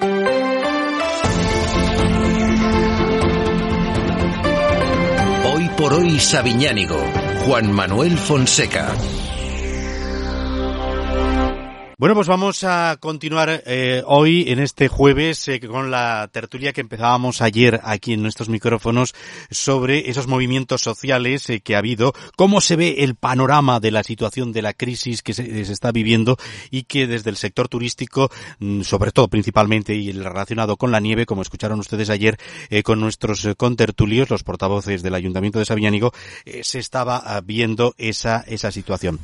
Hoy por hoy Sabiñánigo, Juan Manuel Fonseca. Bueno, pues vamos a continuar eh, hoy en este jueves eh, con la tertulia que empezábamos ayer aquí en nuestros micrófonos sobre esos movimientos sociales eh, que ha habido, cómo se ve el panorama de la situación de la crisis que se, está viviendo y que desde el sector turístico, mm, sobre todo principalmente y el relacionado con la nieve, como escucharon ustedes ayer con nuestros contertulios, los portavoces del Ayuntamiento de Sabiñánigo, se estaba ah, viendo esa, esa situación.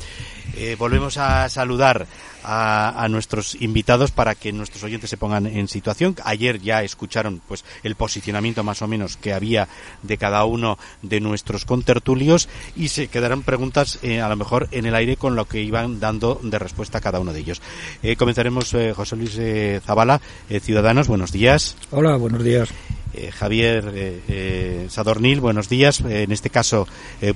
Volvemos a saludar a, a, nuestros invitados para que nuestros oyentes se pongan en situación. Ayer ya escucharon pues el posicionamiento más o menos que había de cada uno de nuestros contertulios y se quedarán preguntas eh, a lo mejor en el aire con lo que iban dando de respuesta a cada uno de ellos. Eh, comenzaremos eh, José Luis eh, Zavala, eh, Ciudadanos, buenos días. Hola, buenos días. Eh, Javier eh, eh, Sadornil, buenos días. en este caso,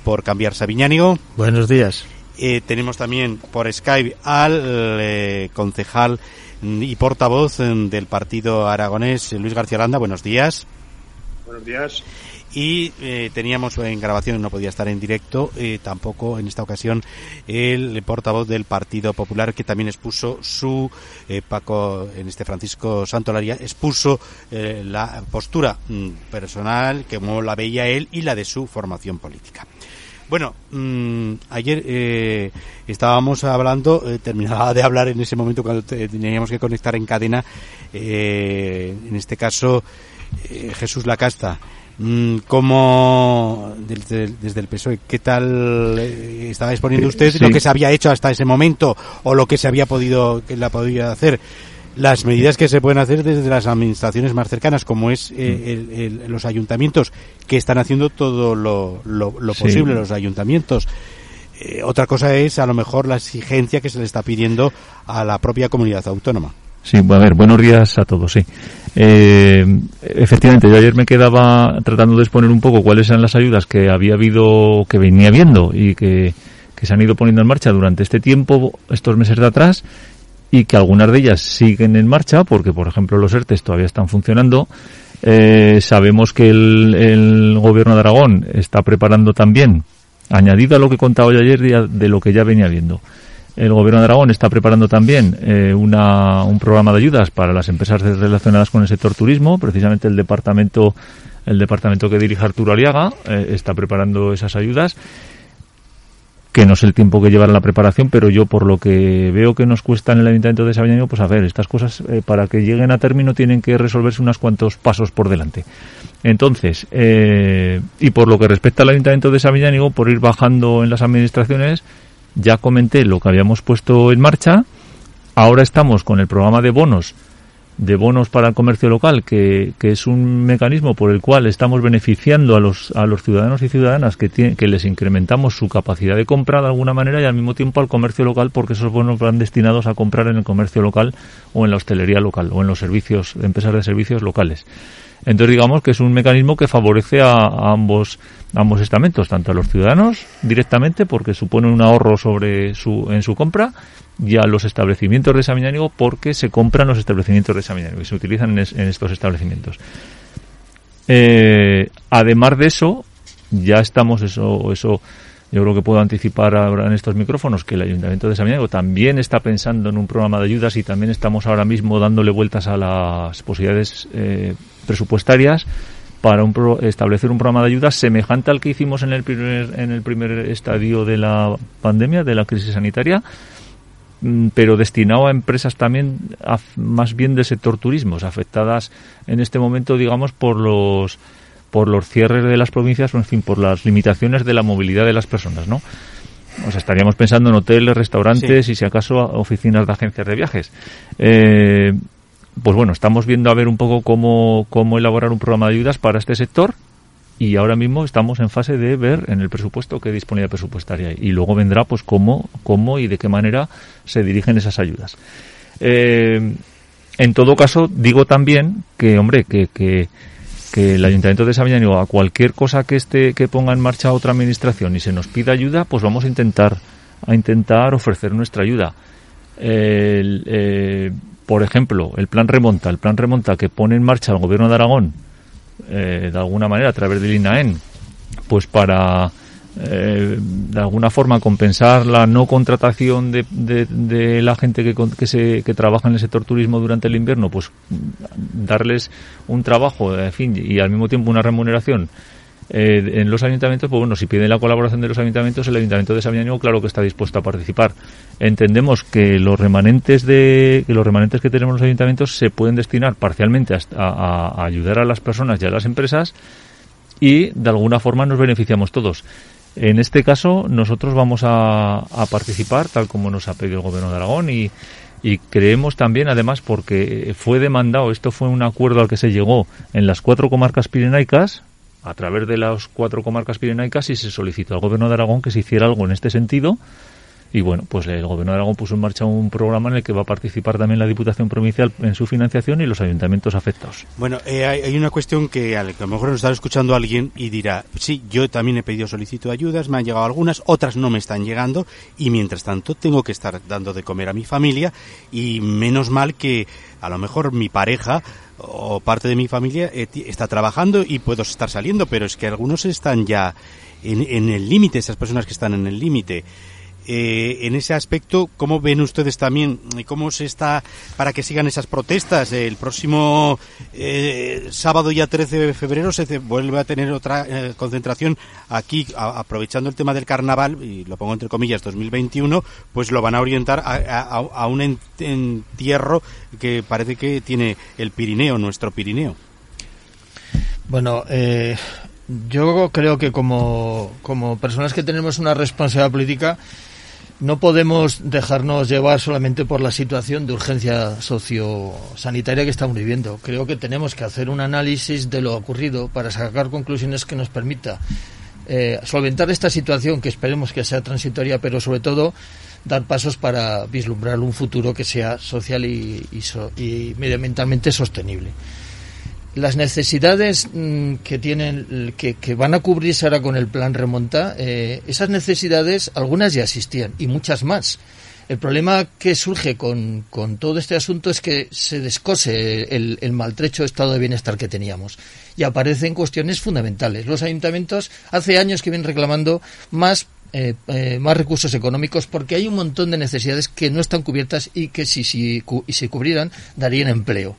por cambiar Sabiñánigo. Buenos días. Eh, tenemos también por Skype al eh, concejal y portavoz eh, del partido aragonés, Luis García Landa. Buenos días. Buenos días. Y eh, teníamos en grabación, no podía estar en directo, tampoco en esta ocasión, el portavoz del Partido Popular, que también expuso su, Paco, en este Francisco Santolaria, expuso la postura mm, personal, como la veía él, y la de su formación política. Bueno, mmm, ayer eh, estábamos hablando, eh, terminaba de hablar en ese momento cuando teníamos que conectar en cadena, eh, en este caso eh, Jesús Lacasta. Mm, ¿Cómo, desde, desde, el PSOE, qué tal eh, estaba exponiendo usted sí. lo que se había hecho hasta ese momento o lo que se había podido, que la podía hacer? Las medidas que se pueden hacer desde las administraciones más cercanas, como es eh, el, el, los ayuntamientos, que están haciendo todo lo, lo, lo posible, sí. los ayuntamientos. Eh, otra cosa es, a lo mejor, la exigencia que se le está pidiendo a la propia comunidad autónoma. Sí, a ver, buenos días a todos, sí. Eh, efectivamente, yo ayer me quedaba tratando de exponer un poco cuáles eran las ayudas que había habido, que venía viendo y que, que se han ido poniendo en marcha durante este tiempo, estos meses de atrás, y que algunas de ellas siguen en marcha porque, por ejemplo, los ERTES todavía están funcionando. Eh, sabemos que el, gobierno de Aragón está preparando también, añadido a lo que contaba yo ayer de lo que ya venía viendo, el gobierno de Aragón está preparando también eh, una, un programa de ayudas para las empresas relacionadas con el sector turismo, precisamente el departamento el departamento que dirige Arturo Aliaga eh, está preparando esas ayudas que no sé el tiempo que llevará la preparación, pero yo por lo que veo que nos cuesta en el Ayuntamiento de Sabiñánigo, pues a ver, estas cosas eh, para que lleguen a término tienen que resolverse unos cuantos pasos por delante. Entonces, eh, y por lo que respecta al Ayuntamiento de Sabiñánigo, por ir bajando en las administraciones, ya comenté lo que habíamos puesto en marcha, ahora estamos con el programa de bonos de bonos para el comercio local, que, que, es un mecanismo por el cual estamos beneficiando a los, a los ciudadanos y ciudadanas que, que les incrementamos su capacidad de compra de alguna manera y al mismo tiempo al comercio local porque esos bonos van destinados a comprar en el comercio local o en la hostelería local o en los servicios, empresas de servicios locales. Entonces digamos que es un mecanismo que favorece a, ambos, a ambos estamentos, tanto a los ciudadanos directamente porque supone un ahorro sobre su, en su compra y a los establecimientos de Samiñánigo porque se compran los establecimientos de Samiñánigo y se utilizan en, es, en estos establecimientos. Eh, además de eso, ya estamos, eso, eso yo creo que puedo anticipar ahora en estos micrófonos que el Ayuntamiento de Samiñánigo también está pensando en un programa de ayudas y también estamos ahora mismo dándole vueltas a las posibilidades eh, presupuestarias para un pro, establecer un programa de ayudas semejante al que hicimos en el primer, en el primer estadio de la pandemia, de la crisis sanitaria, Mm, pero destinado a empresas también a, más bien del sector turismo, afectadas en este momento, digamos, por los por los cierres de las provincias o en fin por las limitaciones de la movilidad de las personas, ¿no? O sea, estaríamos pensando en hoteles, restaurantes y si acaso oficinas de agencias de viajes. Eh, pues bueno, estamos viendo a ver un poco cómo, cómo elaborar un programa de ayudas para este sector y ahora mismo estamos en fase de ver en el presupuesto qué disponibilidad presupuestaria hay. Y luego vendrá pues cómo, cómo y de qué manera se dirigen esas ayudas. Eh, en todo caso, digo también que, hombre, que, que, el Ayuntamiento de Sabiñánigo a cualquier cosa que esté, que ponga en marcha otra administración y se nos pida ayuda, pues vamos a intentar, a intentar ofrecer nuestra ayuda. Eh, por ejemplo, el plan remonta, el plan remonta que pone en marcha el gobierno de Aragón, eh, de alguna manera a través del INAEN, pues para eh, de alguna forma compensar la no contratación de, la gente que, que, que trabaja en el sector turismo durante el invierno, pues darles un trabajo, en fin, y al mismo tiempo una remuneración eh, en los ayuntamientos, pues bueno, si piden la colaboración de los ayuntamientos, el ayuntamiento de Sabiñánigo, claro que está dispuesto a participar. Entendemos que los remanentes de que los remanentes que tenemos los ayuntamientos se pueden destinar parcialmente a, ayudar a las personas y a las empresas y de alguna forma nos beneficiamos todos. En este caso, nosotros vamos a, participar, tal como nos ha pedido el Gobierno de Aragón, y, y creemos también, además, porque fue demandado, esto fue un acuerdo al que se llegó en las cuatro comarcas pirenaicas, a través de las cuatro comarcas pirenaicas y se solicitó al Gobierno de Aragón que se hiciera algo en este sentido. Y bueno, pues el Gobierno de Aragón puso en marcha un programa en el que va a participar también la Diputación Provincial en su financiación y los ayuntamientos afectados. Bueno, eh, hay, una cuestión que a, lo mejor nos está escuchando alguien y dirá, sí, yo también he pedido solicitud de ayudas, me han llegado algunas, otras no me están llegando y mientras tanto tengo que estar dando de comer a mi familia y menos mal que a lo mejor mi pareja o parte de mi familia eh, está trabajando y puedo estar saliendo, pero es que algunos están ya en, en el límite, esas personas que están en el límite. Eh, en ese aspecto, ¿cómo ven ustedes también cómo se está para que sigan esas protestas? El próximo eh, sábado ya 13 de febrero se vuelve a tener otra eh, concentración aquí, aprovechando el tema del carnaval, y lo pongo entre comillas, 2021, pues lo van a orientar a, un entierro que parece que tiene el Pirineo, nuestro Pirineo. Bueno, yo creo que como, como personas que tenemos una responsabilidad política, no podemos dejarnos llevar solamente por la situación de urgencia sociosanitaria que estamos viviendo. Creo que tenemos que hacer un análisis de lo ocurrido para sacar conclusiones que nos permita eh, solventar esta situación que esperemos que sea transitoria, pero sobre todo dar pasos para vislumbrar un futuro que sea social y, y medioambientalmente sostenible las necesidades mm, que tienen, que, van a cubrirse ahora con el plan remonta, eh, esas necesidades, algunas ya existían y muchas más. El problema que surge con, todo este asunto es que se descose el, maltrecho estado de bienestar que teníamos y aparecen cuestiones fundamentales. Los ayuntamientos hace años que vienen reclamando más eh, eh, más recursos económicos porque hay un montón de necesidades que no están cubiertas y que si, si, si se cubrieran darían empleo.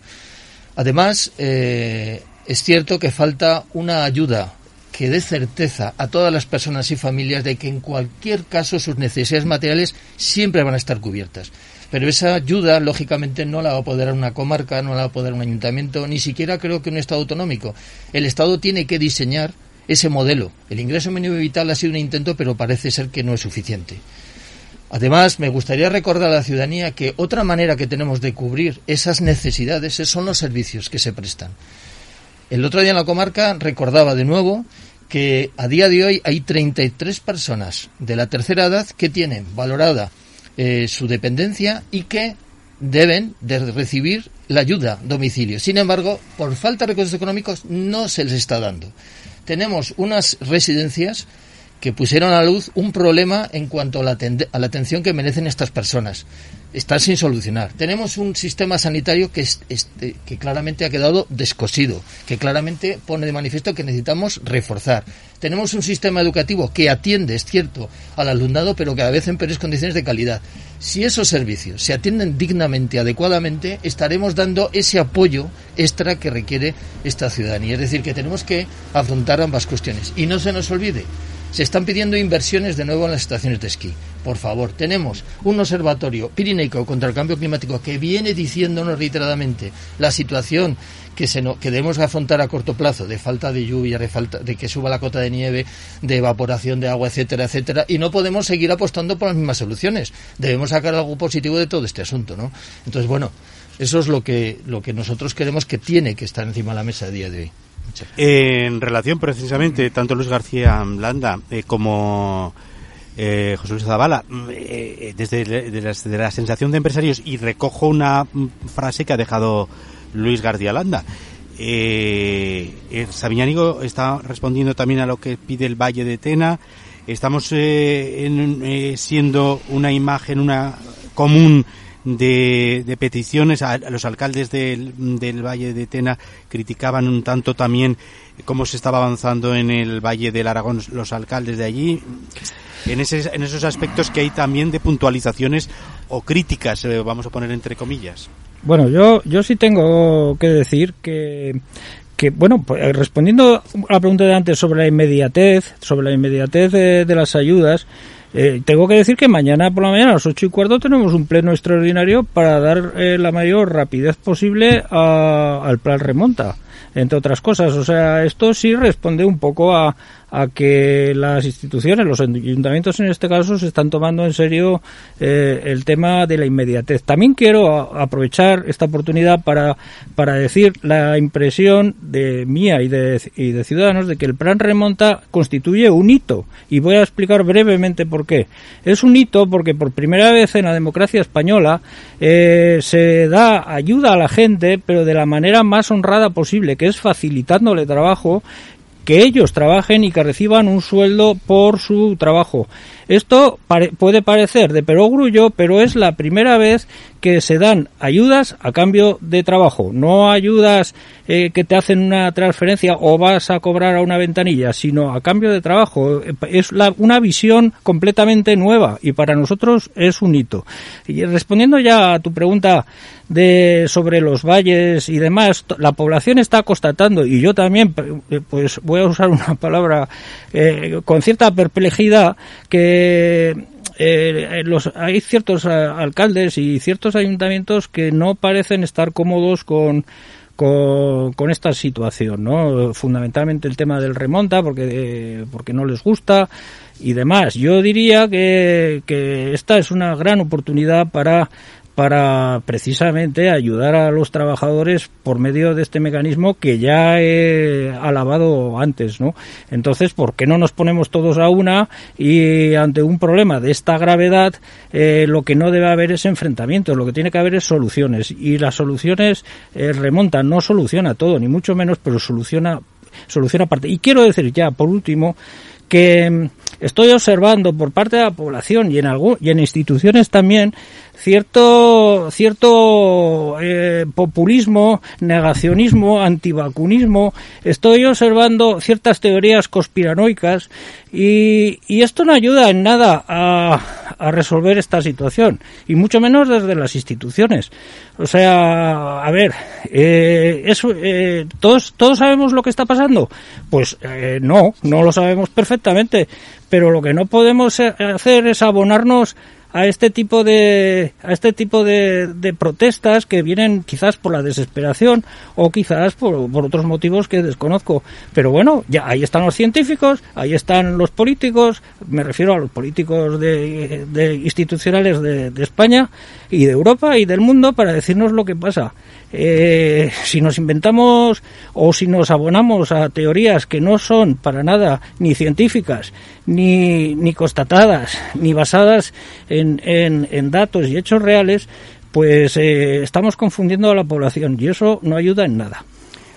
Además, eh, es cierto que falta una ayuda que dé certeza a todas las personas y familias de que en cualquier caso sus necesidades materiales siempre van a estar cubiertas. Pero esa ayuda, lógicamente, no la va a poder una comarca, no la va a poder un ayuntamiento, ni siquiera creo que un Estado autonómico. El Estado tiene que diseñar ese modelo. El ingreso mínimo vital ha sido un intento, pero parece ser que no es suficiente. Además, me gustaría recordar a la ciudadanía que otra manera que tenemos de cubrir esas necesidades son los servicios que se prestan. El otro día en la comarca recordaba de nuevo que a día de hoy hay 33 personas de la tercera edad que tienen valorada eh, su dependencia y que deben de recibir la ayuda domicilio. Sin embargo, por falta de recursos económicos no se les está dando. Tenemos unas residencias que pusieron a luz un problema en cuanto a la, a atención que merecen estas personas. Están sin solucionar. Tenemos un sistema sanitario que, es, este, que claramente ha quedado descosido, que claramente pone de manifiesto que necesitamos reforzar. Tenemos un sistema educativo que atiende, es cierto, al alumnado, pero cada vez en peores condiciones de calidad. Si esos servicios se atienden dignamente, adecuadamente, estaremos dando ese apoyo extra que requiere esta ciudadanía. Es decir, que tenemos que afrontar ambas cuestiones. Y no se nos olvide, Se están pidiendo inversiones de nuevo en las estaciones de esquí. Por favor, tenemos un observatorio pirineico contra el cambio climático que viene diciéndonos reiteradamente la situación que, se que debemos afrontar a corto plazo de falta de lluvia, de, falta, de que suba la cota de nieve, de evaporación de agua, etcétera, etcétera, y no podemos seguir apostando por las mismas soluciones. Debemos sacar algo positivo de todo este asunto, ¿no? Entonces, bueno, eso es lo que, lo que nosotros queremos que tiene que estar encima de la mesa a día de hoy. En relación precisamente, tanto Luis García Landa eh, como eh, José Luis Zavala, mm, eh, desde de la, sensación de empresarios, y recojo una mm, frase que ha dejado Luis García Landa. Eh, Sabiñánigo está respondiendo también a lo que pide el Valle de Tena. Estamos siendo una imagen, una común de, peticiones. A, los alcaldes del, del, Valle de Tena criticaban un tanto también cómo se estaba avanzando en el Valle del Aragón los alcaldes de allí. En, ese, en esos aspectos que hay también de puntualizaciones o críticas, eh, vamos a poner entre comillas. Bueno, yo, yo sí tengo que decir que, que bueno, pues, respondiendo a la pregunta de antes sobre la inmediatez, sobre la inmediatez de las ayudas, eh, tengo que decir que mañana por la mañana a las ocho y cuarto tenemos un pleno extraordinario para dar eh, la mayor rapidez posible al plan remonta, entre otras cosas. O sea, esto sí responde un poco a, a que las instituciones, los ayuntamientos en este caso, se están tomando en serio eh, el tema de la inmediatez. También quiero aprovechar esta oportunidad para, para decir la impresión de mía y de, y de Ciudadanos de que el plan remonta constituye un hito. Y voy a explicar brevemente por qué. Es un hito porque por primera vez en la democracia española eh, se da ayuda a la gente, pero de la manera más honrada posible, que es facilitándole trabajo que ellos trabajen y que reciban un sueldo por su trabajo. Esto puede parecer de perogrullo, pero es la primera vez que se dan ayudas a cambio de trabajo, no ayudas eh, que te hacen una transferencia o vas a cobrar a una ventanilla, sino a cambio de trabajo. Es una visión completamente nueva y para nosotros es un hito. Y respondiendo ya a tu pregunta de sobre los valles y demás, la población está constatando y yo también, eh, pues voy a usar una palabra eh, con cierta perplejidad que eh, eh, los, hay ciertos eh, alcaldes y ciertos ayuntamientos que no parecen estar cómodos con, con, esta situación, ¿no? Fundamentalmente el tema del remonta, porque, porque no les gusta y demás. Yo diría que, que esta es una gran oportunidad para para precisamente ayudar a los trabajadores por medio de este mecanismo que ya he alabado antes, ¿no? Entonces, ¿por qué no nos ponemos todos a una y ante un problema de esta gravedad eh, lo que no debe haber es enfrentamientos, lo que tiene que haber es soluciones y las soluciones eh, remontan, no soluciona todo, ni mucho menos, pero soluciona soluciona parte. Y quiero decir ya, por último, que mm, estoy observando por parte de la población y en algún, y en instituciones también cierto cierto eh, populismo, negacionismo, antivacunismo. Estoy observando ciertas teorías conspiranoicas y, y esto no ayuda en nada a, a, resolver esta situación y mucho menos desde las instituciones. O sea, a ver, eh, eso, eh, todos todos sabemos lo que está pasando. Pues eh, no, no lo sabemos perfectamente. Pero lo que no podemos hacer es abonarnos a este tipo de a este tipo de, de, protestas que vienen quizás por la desesperación o quizás por, por, otros motivos que desconozco. Pero bueno ya ahí están los científicos ahí están los políticos me refiero a los políticos de, de institucionales de, España y de Europa y del mundo para decirnos lo que pasa. Eh, si nos inventamos o si nos abonamos a teorías que no son para nada ni científicas, ni, ni constatadas, ni basadas en, datos y hechos reales, pues eh, estamos confundiendo a la población y eso no ayuda en nada.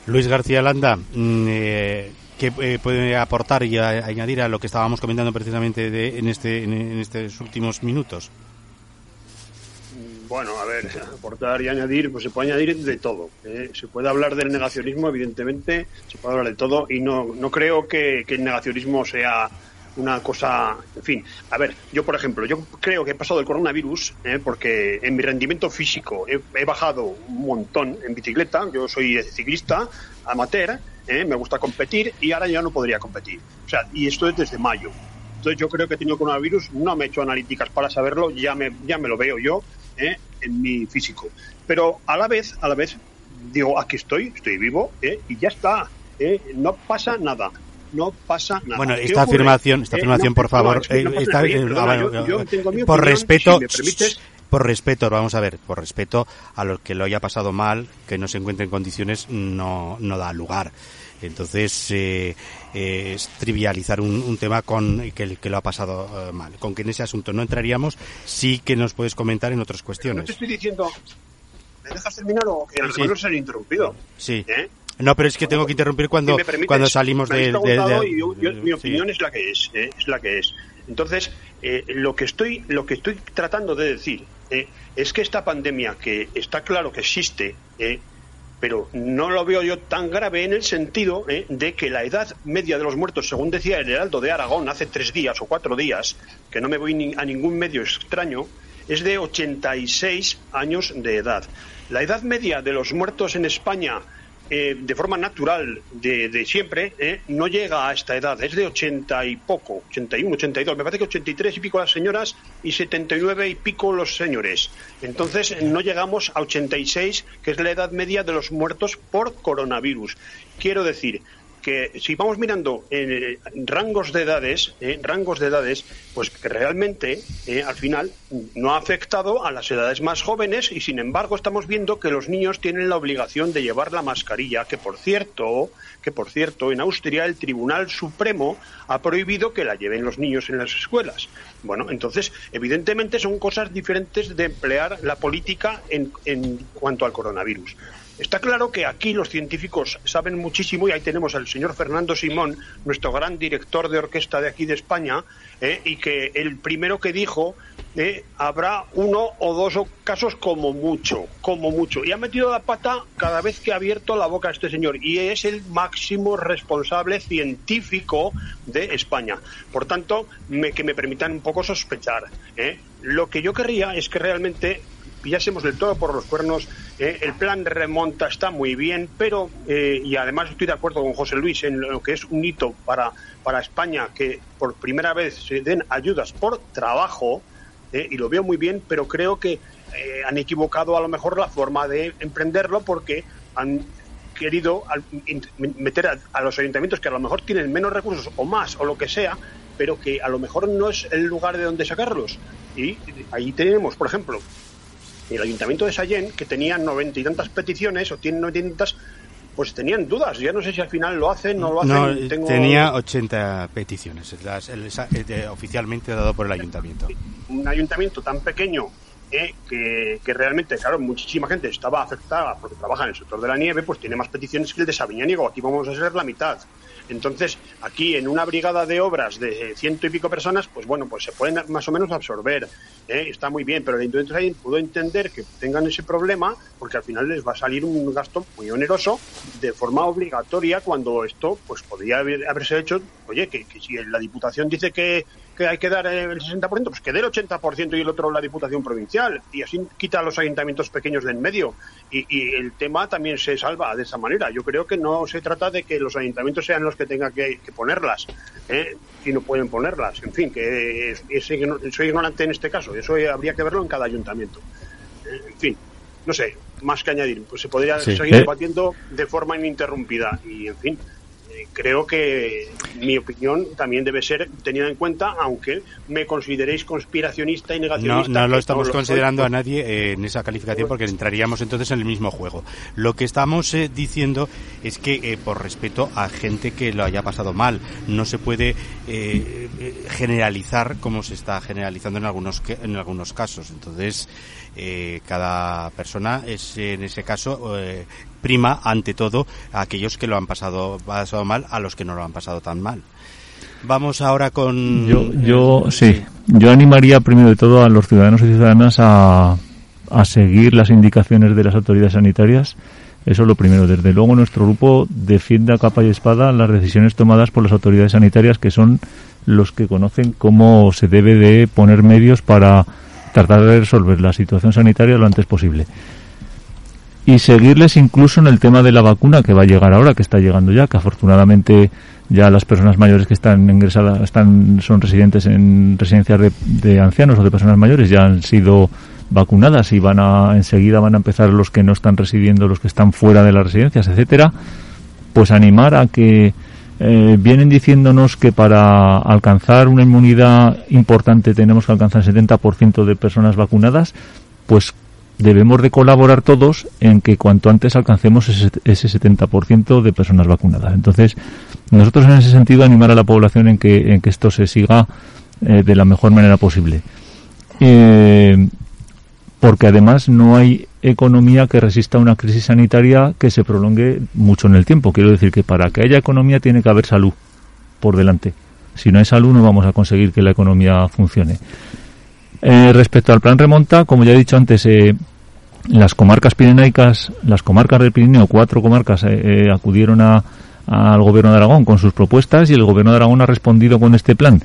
Luis García Landa, mm, eh, ¿qué eh, puede aportar y añadir a lo que estábamos comentando precisamente de, en, este, en estos últimos minutos? Bueno, a ver, aportar y añadir, pues se puede añadir de todo. ¿eh? Se puede hablar del negacionismo, evidentemente, se puede hablar de todo y no, no creo que, el negacionismo sea una cosa, en fin, a ver, yo por ejemplo, yo creo que he pasado el coronavirus ¿eh? porque en mi rendimiento físico he, bajado un montón en bicicleta, yo soy ciclista amateur ¿eh? me gusta competir y ahora ya no podría competir. O sea, y esto es desde mayo. Entonces yo creo que he tenido coronavirus, no me he hecho analíticas para saberlo, ya me, ya me lo veo yo ¿eh? en mi físico. Pero a la vez, a la vez, digo, aquí estoy, estoy vivo ¿eh? y ya está, ¿eh? no pasa nada no pasa nada. Bueno, esta afirmación, esta afirmación, por favor, por respeto, por respeto, vamos a ver, por respeto a los que lo haya pasado mal, que no se encuentre en condiciones, no, no da lugar. Entonces, eh, eh, es trivializar un, tema con que, el, que lo ha pasado eh, mal. Con que en ese asunto no entraríamos, sí que nos puedes comentar en otras cuestiones. No te estoy diciendo, ¿me dejas terminar o que el sí. se ha interrumpido? Sí. No, pero es que tengo que interrumpir cuando, cuando salimos de, Mi opinión es la que es, es la que es. Entonces, lo que estoy lo que estoy tratando de decir es que esta pandemia que está claro que existe, pero no lo veo yo tan grave en el sentido ¿eh? de que la edad media de los muertos, según decía el Heraldo de Aragón hace tres días o cuatro días, que no me voy a ningún medio extraño, es de 86 años de edad. La edad media de los muertos en España eh, de forma natural de, siempre, eh, no llega a esta edad. Es de 80 y poco, 81, 82. Me parece que 83 y pico las señoras y 79 y pico los señores. Entonces no llegamos a 86, que es la edad media de los muertos por coronavirus. Quiero decir, que si vamos mirando en rangos de edades, eh, rangos de edades, pues que realmente eh, al final no ha afectado a las edades más jóvenes y sin embargo estamos viendo que los niños tienen la obligación de llevar la mascarilla, que por cierto, que por cierto en Austria el Tribunal Supremo ha prohibido que la lleven los niños en las escuelas. Bueno, entonces evidentemente son cosas diferentes de emplear la política en, en cuanto al coronavirus. Está claro que aquí los científicos saben muchísimo y ahí tenemos al señor Fernando Simón, nuestro gran director de orquesta de aquí de España, eh, y que el primero que dijo eh, habrá uno o dos casos como mucho, como mucho. Y ha metido la pata cada vez que ha abierto la boca a este señor y es el máximo responsable científico de España. Por tanto, que me permitan un poco sospechar. Eh. Lo que yo querría es que realmente pillásemos del todo por los cuernos. Eh, el plan de remonta está muy bien, pero, eh, y además estoy de acuerdo con José Luis en lo que es un hito para, para España, que por primera vez se den ayudas por trabajo, eh, y lo veo muy bien, pero creo que han equivocado a lo mejor la forma de emprenderlo porque han querido meter a, a, los ayuntamientos que a lo mejor tienen menos recursos o más o lo que sea, pero que a lo mejor no es el lugar de donde sacarlos. Y ahí tenemos, por ejemplo, el ayuntamiento de Sallén, que tenía noventa y tantas peticiones, o tiene noventa y tantas, pues tenían dudas. Ya no sé si al final lo hacen, no lo hacen. No, tenía 80 peticiones, las, eh, oficialmente dado por el ayuntamiento. Un ayuntamiento tan pequeño eh, que, que, realmente, claro, muchísima gente estaba afectada porque trabaja en el sector de la nieve, pues tiene más peticiones que el de Sabiñánigo. Aquí vamos a ser la mitad. Entonces, aquí en una brigada de obras de ciento y pico personas, pues bueno, pues se pueden más o menos absorber. ¿eh? Está muy bien, pero el Ayuntamiento pudo entender que tengan ese problema porque al final les va a salir un gasto muy oneroso de forma obligatoria cuando esto pues podría haberse hecho, oye, que, que si la Diputación dice que que hay que dar el 60%, pues que dé el 80% y el otro la Diputación Provincial. Y así quita a los ayuntamientos pequeños de en medio. Y, el tema también se salva de esa manera. Yo creo que no se trata de que los ayuntamientos sean los que tengan que, ponerlas, ¿eh? si no pueden ponerlas. En fin, que soy ignorante en este caso. Eso habría que verlo en cada ayuntamiento. Eh, en fin, no sé, más que añadir. Pues se podría seguir debatiendo de forma ininterrumpida. Y, en fin, creo que mi opinión también debe ser tenida en cuenta, aunque me consideréis conspiracionista y negacionista. No, no lo estamos considerando a nadie eh, en esa calificación porque entraríamos entonces en el mismo juego. Lo que estamos eh, diciendo es que eh, por respeto a gente que lo haya pasado mal, no se puede generalizar como se está generalizando en algunos en algunos casos. Entonces, cada persona es en ese caso prima ante todo a aquellos que lo han pasado, pasado mal a los que no lo han pasado tan mal. Vamos ahora con. Yo, yo sí. Yo animaría primero de todo a los ciudadanos y ciudadanas a, a seguir las indicaciones de las autoridades sanitarias. Eso es lo primero. Desde luego, nuestro grupo defiende a capa y espada las decisiones tomadas por las autoridades sanitarias, que son los que conocen cómo se debe de poner medios para tratar de resolver la situación sanitaria lo antes posible. Y seguirles incluso en el tema de la vacuna que va a llegar ahora, que está llegando ya, que afortunadamente ya las personas mayores que están ingresadas, están, son residentes en residencias de, ancianos o de personas mayores, ya han sido vacunadas y van a, enseguida van a empezar los que no están residiendo, los que están fuera de las residencias, etcétera, pues animar a que eh, vienen diciéndonos que para alcanzar una inmunidad importante tenemos que alcanzar el 70% de personas vacunadas, pues debemos de colaborar todos en que cuanto antes alcancemos ese, ese 70% de personas vacunadas. Entonces, nosotros en ese sentido animar a la población en que, en que esto se siga eh, de la mejor manera posible. Eh, porque además no hay economía que resista una crisis sanitaria que se prolongue mucho en el tiempo. Quiero decir que para que haya economía tiene que haber salud por delante. Si no hay salud no vamos a conseguir que la economía funcione. Eh, respecto al plan remonta, como ya he dicho antes, eh, las comarcas pirenaicas, las comarcas del Pirineo, cuatro comarcas eh, acudieron a, al gobierno de Aragón con sus propuestas y el gobierno de Aragón ha respondido con este plan.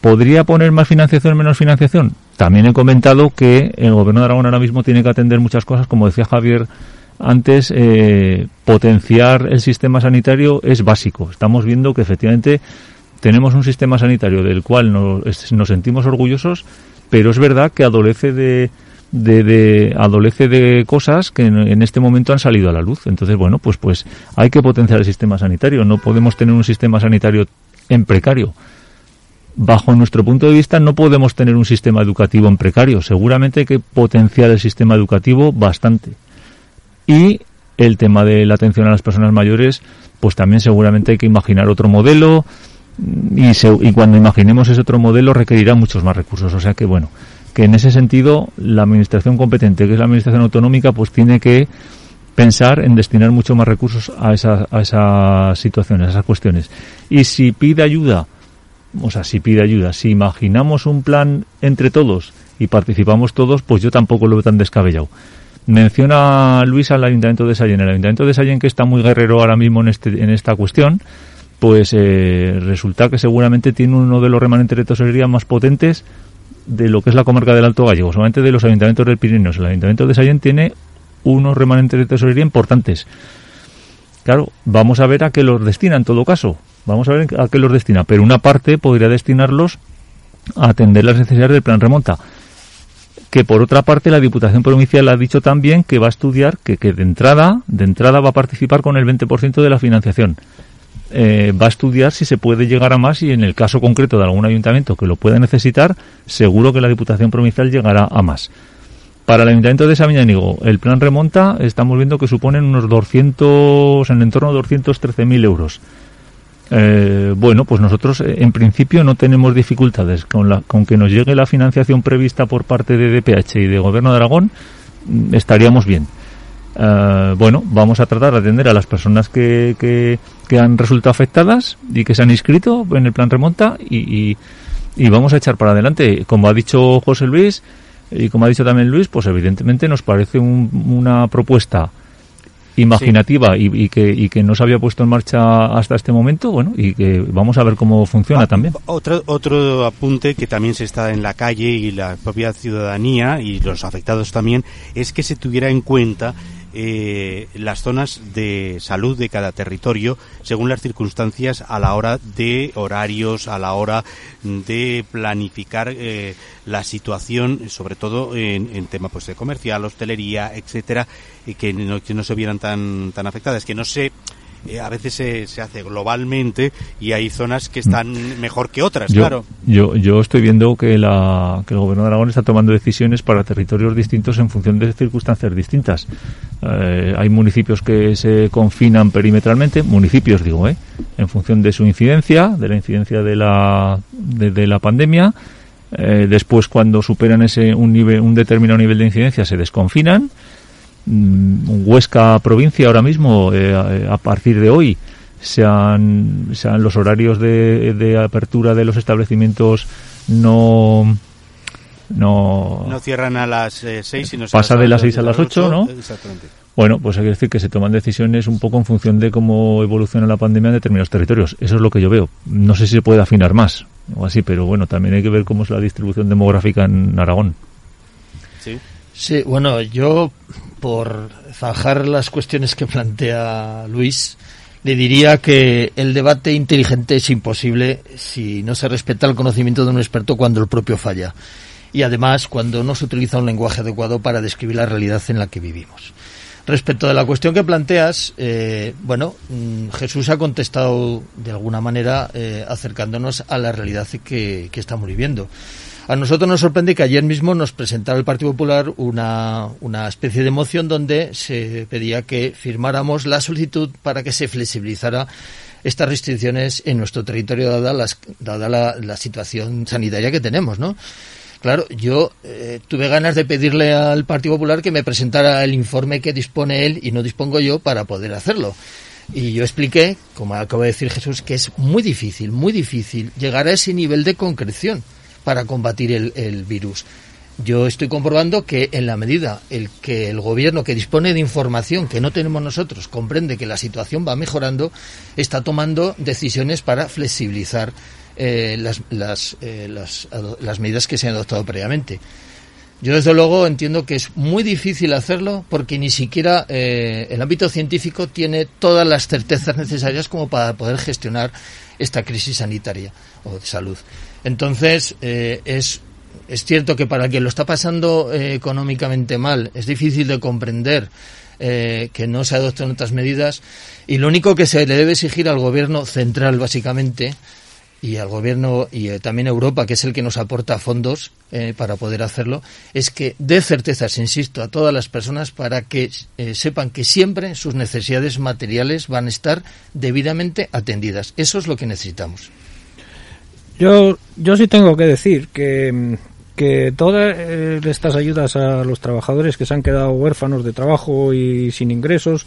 ¿Podría poner más financiación, menos financiación? También he comentado que el gobierno de Aragón ahora mismo tiene que atender muchas cosas, como decía Javier antes, eh, potenciar el sistema sanitario es básico. Estamos viendo que efectivamente tenemos un sistema sanitario del cual nos, nos sentimos orgullosos, pero es verdad que adolece de, de, de, adolece de cosas que en, este momento han salido a la luz. Entonces, bueno, pues, pues hay que potenciar el sistema sanitario. No podemos tener un sistema sanitario en precario bajo nuestro punto de vista, no podemos tener un sistema educativo en precario. Seguramente hay que potenciar el sistema educativo bastante. Y el tema de la atención a las personas mayores, pues también seguramente hay que imaginar otro modelo y, se, y cuando imaginemos ese otro modelo requerirá muchos más recursos. O sea que, bueno, que en ese sentido la administración competente, que es la administración autonómica, pues tiene que pensar en destinar mucho más recursos a, esa, a esas situaciones, a esas cuestiones. Y si pide ayuda, o sea, si pide ayuda, si imaginamos un plan entre todos y participamos todos, pues yo tampoco lo veo tan descabellado. Menciona Luis al Ayuntamiento de Sallén. El Ayuntamiento de Sallén, que está muy guerrero ahora mismo en, este, en esta cuestión, pues eh, resulta que seguramente tiene uno de los remanentes de tesorería más potentes de lo que es la comarca del Alto Gallego, solamente de los ayuntamientos del Pirineos. El Ayuntamiento de Sallén tiene unos remanentes de tesorería importantes. Claro, vamos a ver a qué los destina en todo caso. Vamos a ver a qué los destina, pero una parte podría destinarlos a atender las necesidades del plan remonta. Que por otra parte la Diputación Provincial ha dicho también que va a estudiar, que, que de entrada, de entrada va a participar con el 20% de la financiación. Eh, va a estudiar si se puede llegar a más y en el caso concreto de algún ayuntamiento que lo pueda necesitar, seguro que la Diputación Provincial llegará a más. Para el Ayuntamiento de Sabiñánigo, el plan remonta, estamos viendo que suponen unos 200, en entorno de 213.000 euros. Eh, bueno, pues nosotros eh, en principio no tenemos dificultades con, la, con que nos llegue la financiación prevista por parte de DPH y de Gobierno de Aragón, mm, estaríamos bien. Uh, bueno, vamos a tratar de atender a las personas que, que, que, han resultado afectadas y que se han inscrito en el plan remonta y, y, y, vamos a echar para adelante. Como ha dicho José Luis y como ha dicho también Luis, pues evidentemente nos parece un, una propuesta imaginativa sí. y, y, que, y que no se había puesto en marcha hasta este momento, bueno, y que vamos a ver cómo funciona ah, también. Otro, otro apunte que también se está en la calle y la propia ciudadanía y los afectados también es que se tuviera en cuenta eh, las zonas de salud de cada territorio según las circunstancias a la hora de horarios, a la hora de planificar eh, la situación, sobre todo en, en tema pues de comercial, hostelería, etcétera, y que no, que no se vieran tan, tan afectadas, que no se eh, a veces se, se, hace globalmente y hay zonas que están mejor que otras, yo, claro. Yo, yo estoy viendo que, la, que el gobierno de Aragón está tomando decisiones para territorios distintos en función de circunstancias distintas. Eh, hay municipios que se confinan perimetralmente, municipios digo, ¿eh? en función de su incidencia, de la incidencia de la, de, de la pandemia. Eh, después, cuando superan ese un, nivel, un determinado nivel de incidencia, se desconfinan Huesca provincia ahora mismo, eh, a partir de hoy, sean, sean los horarios de, de apertura de los establecimientos no no no cierran a las 6 eh, sino pasa de las 6 a las 8, 8 ¿no? Exactamente. Bueno, pues hay que decir que se toman decisiones un poco en función de cómo evoluciona la pandemia en determinados territorios. Eso es lo que yo veo. No sé si se puede afinar más o así, pero bueno, también hay que ver cómo es la distribución demográfica en Aragón. Sí. Sí, bueno, yo por zanjar las cuestiones que plantea Luis, le diría que el debate inteligente es imposible si no se respeta el conocimiento de un experto cuando el propio falla. Y además cuando no se utiliza un lenguaje adecuado para describir la realidad en la que vivimos. Respecto de la cuestión que planteas, eh, bueno, mm, Jesús ha contestado de alguna manera eh, acercándonos a la realidad que, que estamos viviendo. A nosotros nos sorprende que ayer mismo nos presentara el Partido Popular una, una especie de moción donde se pedía que firmáramos la solicitud para que se flexibilizara estas restricciones en nuestro territorio dada, las, dada la, la situación sanitaria que tenemos, ¿no? Claro, yo eh, tuve ganas de pedirle al Partido Popular que me presentara el informe que dispone él y no dispongo yo para poder hacerlo. Y yo expliqué, como acaba de decir Jesús, que es muy difícil, muy difícil llegar a ese nivel de concreción para combatir el, virus. Yo estoy comprobando que en la medida el que el gobierno que dispone de información que no tenemos nosotros comprende que la situación va mejorando, está tomando decisiones para flexibilizar eh, las, las, eh, las, las, medidas que se han adoptado previamente. Yo desde luego entiendo que es muy difícil hacerlo porque ni siquiera eh, el ámbito científico tiene todas las certezas necesarias como para poder gestionar esta crisis sanitaria o de salud. Entonces, eh, es, es cierto que para quien lo está pasando eh, económicamente mal, es difícil de comprender eh, que no se adopten otras medidas y lo único que se le debe exigir al gobierno central, básicamente, y al gobierno y también a Europa, que es el que nos aporta fondos para poder hacerlo, es que dé certezas, insisto, a todas las personas para que sepan que siempre sus necesidades materiales van a estar debidamente atendidas. Eso es lo que necesitamos. Yo, yo sí tengo que decir que, que todas eh, estas ayudas a los trabajadores que se han quedado huérfanos de trabajo y sin ingresos,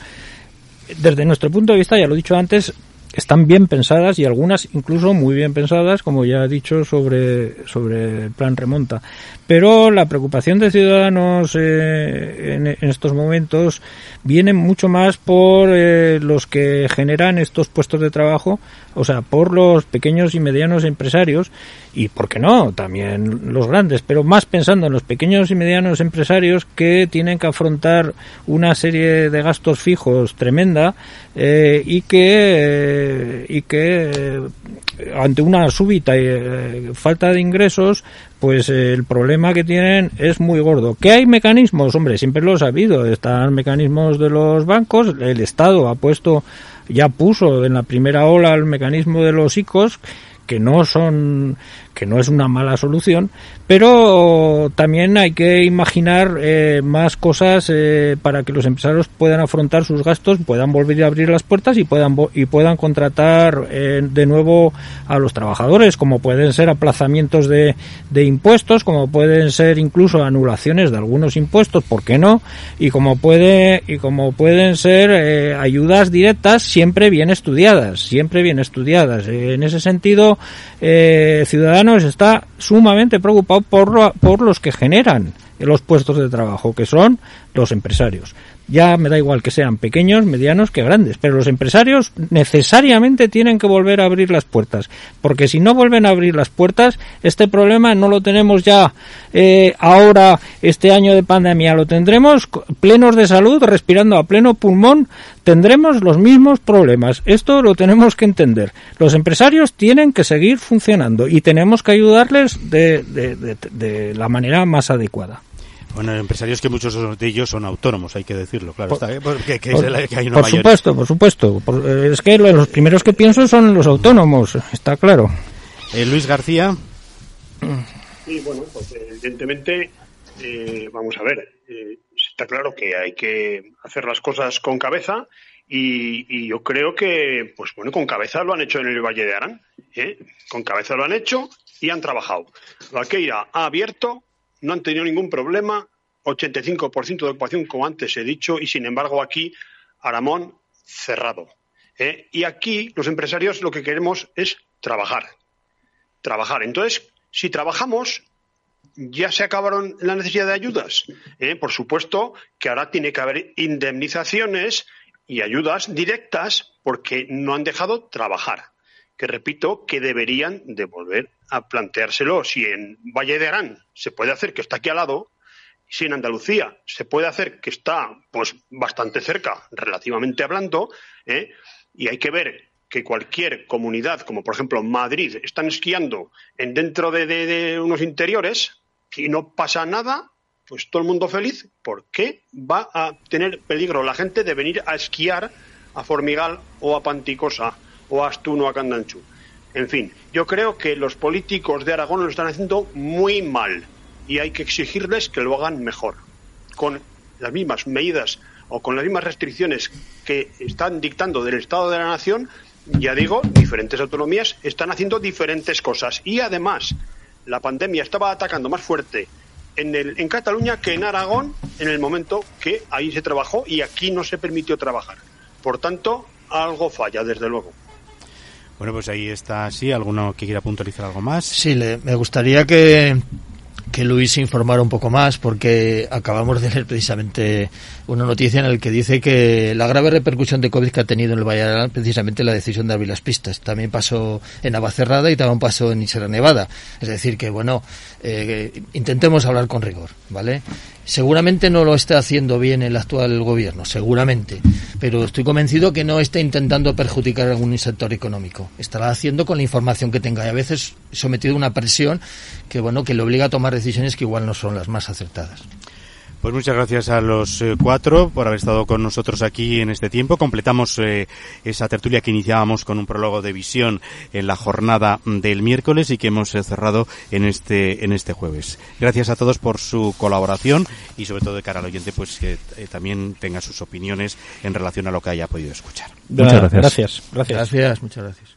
desde nuestro punto de vista, ya lo he dicho antes, están bien pensadas y algunas incluso muy bien pensadas, como ya he dicho, sobre, sobre el plan remonta. Pero la preocupación de ciudadanos eh, en, estos momentos viene mucho más por eh, los que generan estos puestos de trabajo, o sea, por los pequeños y medianos empresarios y, ¿por qué no?, también los grandes, pero más pensando en los pequeños y medianos empresarios que tienen que afrontar una serie de gastos fijos tremenda eh, y que, y que ante una súbita falta de ingresos pues eh, el problema que tienen es muy gordo. ¿Qué hay mecanismos? Hombre, siempre lo ha habido. Están mecanismos de los bancos. El Estado ha puesto, ya puso en la primera ola el mecanismo de los ICOs, que no son que no es una mala solución, pero también hay que imaginar eh, más cosas eh, para que los empresarios puedan afrontar sus gastos, puedan volver a abrir las puertas y puedan y puedan contratar eh, de nuevo a los trabajadores, como pueden ser aplazamientos de, de impuestos, como pueden ser incluso anulaciones de algunos impuestos, ¿por qué no? Y como puede y como pueden ser ayudas directas siempre bien estudiadas, siempre bien estudiadas. en ese sentido, ciudadanos está sumamente preocupado por, por los que generan los puestos de trabajo, que son los empresarios ya me da igual que sean pequeños, medianos que grandes, pero los empresarios necesariamente tienen que volver a abrir las puertas, porque si no vuelven a abrir las puertas, este problema no lo tenemos ya eh, ahora, este año de pandemia, lo tendremos plenos de salud, respirando a pleno pulmón, tendremos los mismos problemas. Esto lo tenemos que entender. Los empresarios tienen que seguir funcionando y tenemos que ayudarles de, de la manera más adecuada. Bueno, empresarios que muchos de ellos son autónomos, hay que decirlo, claro. Por, está, porque, que, por, que hay una por supuesto, por supuesto. es que los primeros que pienso son los autónomos, está claro. Eh, Luis García. Sí, bueno, pues evidentemente, eh, vamos a ver, eh, está claro que hay que hacer las cosas con cabeza y, y, yo creo que, pues bueno, con cabeza lo han hecho en el Valle de Arán, ¿eh? con cabeza lo han hecho y han trabajado. Valqueira ha abierto no han tenido ningún problema, 85% de ocupación, como antes he dicho, y sin embargo aquí Aramón cerrado. ¿eh? Y aquí los empresarios lo que queremos es trabajar. Trabajar. Entonces, si trabajamos, ya se acabaron la necesidad de ayudas. ¿eh? Por supuesto que ahora tiene que haber indemnizaciones y ayudas directas porque no han dejado trabajar. Que repito, que deberían devolver a planteárselo. Si en Valle de Arán se puede hacer, que está aquí al lado, si en Andalucía se puede hacer, que está pues bastante cerca, relativamente hablando, ¿eh? y hay que ver que cualquier comunidad, como por ejemplo Madrid, están esquiando en dentro de, unos interiores y no pasa nada, pues todo el mundo feliz, ¿por qué va a tener peligro la gente de venir a esquiar a Formigal o a Panticosa o Astuno a Candanchu? En fin, yo creo que los políticos de Aragón lo están haciendo muy mal y hay que exigirles que lo hagan mejor, con las mismas medidas o con las mismas restricciones que están dictando del Estado de la Nación, ya digo, diferentes autonomías están haciendo diferentes cosas. Y además, la pandemia estaba atacando más fuerte en, el, en Cataluña que en Aragón en el momento que ahí se trabajó y aquí no se permitió trabajar. Por tanto, algo falla, desde luego. Bueno, pues ahí está, sí, alguno que quiera puntualizar algo más. Sí, le, me gustaría que que Luis informara un poco más porque acabamos de leer precisamente una noticia en la que dice que la grave repercusión de COVID que ha tenido en el Valle precisamente la decisión de abrir las pistas. También pasó en Navacerrada y también pasó en Sierra Nevada. Es decir, que bueno, eh, intentemos hablar con rigor, ¿vale? Seguramente no lo está haciendo bien el actual gobierno, seguramente, pero estoy convencido que no está intentando perjudicar a algún sector económico. Estará haciendo con la información que tenga y a veces sometido a una presión que bueno que le obliga a tomar decisiones que igual no son las más acertadas. Pues muchas gracias a los eh, cuatro por haber estado con nosotros aquí en este tiempo. Completamos eh, esa tertulia que iniciábamos con un prólogo de visión en la jornada del miércoles y que hemos eh, cerrado en este en este jueves. Gracias a todos por su colaboración y sobre todo de cara al oyente pues que también tenga sus opiniones en relación a lo que haya podido escuchar. Muchas gracias. Gracias. Gracias. gracias. Muchas gracias.